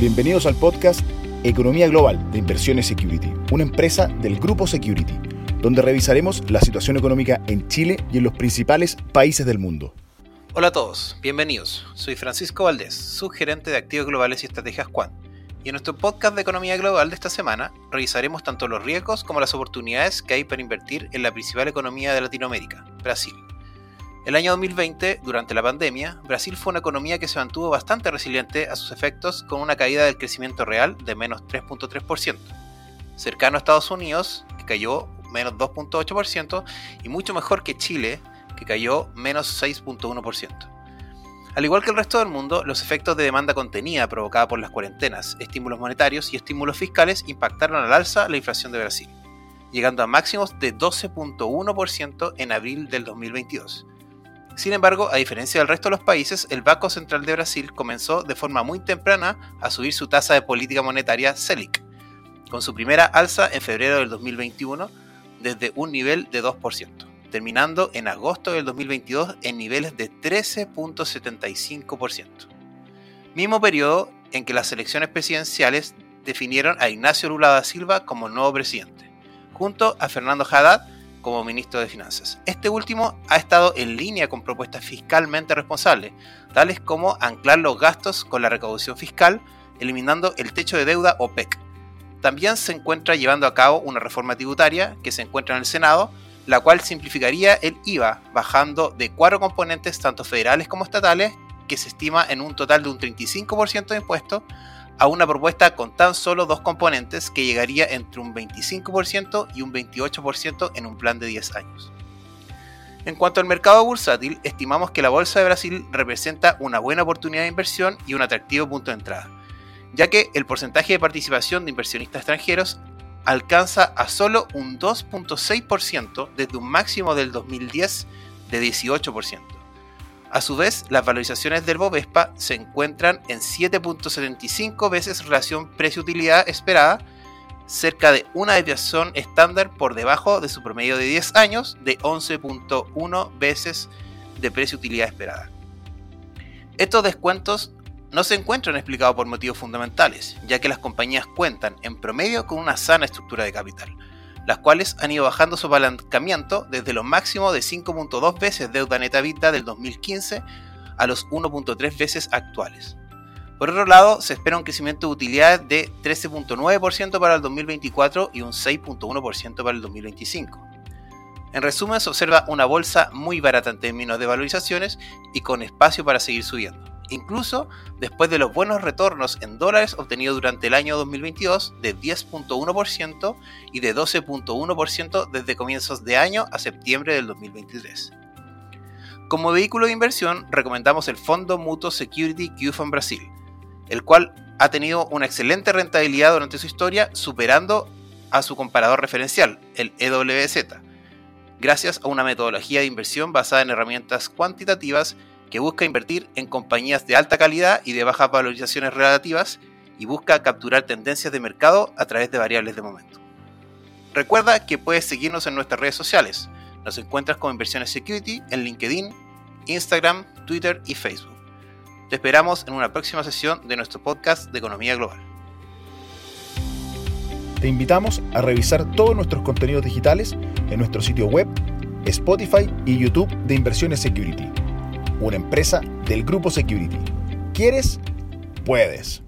Bienvenidos al podcast Economía Global de Inversiones Security, una empresa del Grupo Security, donde revisaremos la situación económica en Chile y en los principales países del mundo. Hola a todos, bienvenidos. Soy Francisco Valdés, subgerente de activos globales y estrategias Quant. Y en nuestro podcast de economía global de esta semana revisaremos tanto los riesgos como las oportunidades que hay para invertir en la principal economía de Latinoamérica, Brasil. El año 2020, durante la pandemia, Brasil fue una economía que se mantuvo bastante resiliente a sus efectos con una caída del crecimiento real de menos 3.3%, cercano a Estados Unidos, que cayó menos 2.8%, y mucho mejor que Chile, que cayó menos 6.1%. Al igual que el resto del mundo, los efectos de demanda contenida provocada por las cuarentenas, estímulos monetarios y estímulos fiscales impactaron al alza la inflación de Brasil, llegando a máximos de 12.1% en abril del 2022 sin embargo, a diferencia del resto de los países, el Banco Central de Brasil comenzó de forma muy temprana a subir su tasa de política monetaria Selic, con su primera alza en febrero del 2021 desde un nivel de 2%, terminando en agosto del 2022 en niveles de 13.75%. Mismo periodo en que las elecciones presidenciales definieron a Ignacio Lula da Silva como nuevo presidente, junto a Fernando Haddad como ministro de Finanzas. Este último ha estado en línea con propuestas fiscalmente responsables, tales como anclar los gastos con la recaudación fiscal, eliminando el techo de deuda OPEC. También se encuentra llevando a cabo una reforma tributaria que se encuentra en el Senado, la cual simplificaría el IVA, bajando de cuatro componentes, tanto federales como estatales, que se estima en un total de un 35% de impuestos, a una propuesta con tan solo dos componentes que llegaría entre un 25% y un 28% en un plan de 10 años. En cuanto al mercado bursátil, estimamos que la Bolsa de Brasil representa una buena oportunidad de inversión y un atractivo punto de entrada, ya que el porcentaje de participación de inversionistas extranjeros alcanza a solo un 2.6% desde un máximo del 2010 de 18%. A su vez, las valorizaciones del Bovespa se encuentran en 7.75 veces relación precio-utilidad esperada, cerca de una desviación estándar por debajo de su promedio de 10 años de 11.1 veces de precio-utilidad esperada. Estos descuentos no se encuentran explicados por motivos fundamentales, ya que las compañías cuentan en promedio con una sana estructura de capital las cuales han ido bajando su apalancamiento desde lo máximo de 5.2 veces deuda neta vida del 2015 a los 1.3 veces actuales. Por otro lado, se espera un crecimiento de utilidades de 13.9% para el 2024 y un 6.1% para el 2025. En resumen, se observa una bolsa muy barata en términos de valorizaciones y con espacio para seguir subiendo incluso después de los buenos retornos en dólares obtenidos durante el año 2022 de 10.1% y de 12.1% desde comienzos de año a septiembre del 2023. Como vehículo de inversión, recomendamos el fondo Mutuo Security QFund Brasil, el cual ha tenido una excelente rentabilidad durante su historia, superando a su comparador referencial, el EWZ, gracias a una metodología de inversión basada en herramientas cuantitativas que busca invertir en compañías de alta calidad y de bajas valorizaciones relativas y busca capturar tendencias de mercado a través de variables de momento. Recuerda que puedes seguirnos en nuestras redes sociales. Nos encuentras como Inversiones Security en LinkedIn, Instagram, Twitter y Facebook. Te esperamos en una próxima sesión de nuestro podcast de Economía Global. Te invitamos a revisar todos nuestros contenidos digitales en nuestro sitio web, Spotify y YouTube de Inversiones Security una empresa del grupo Security. ¿Quieres? Puedes.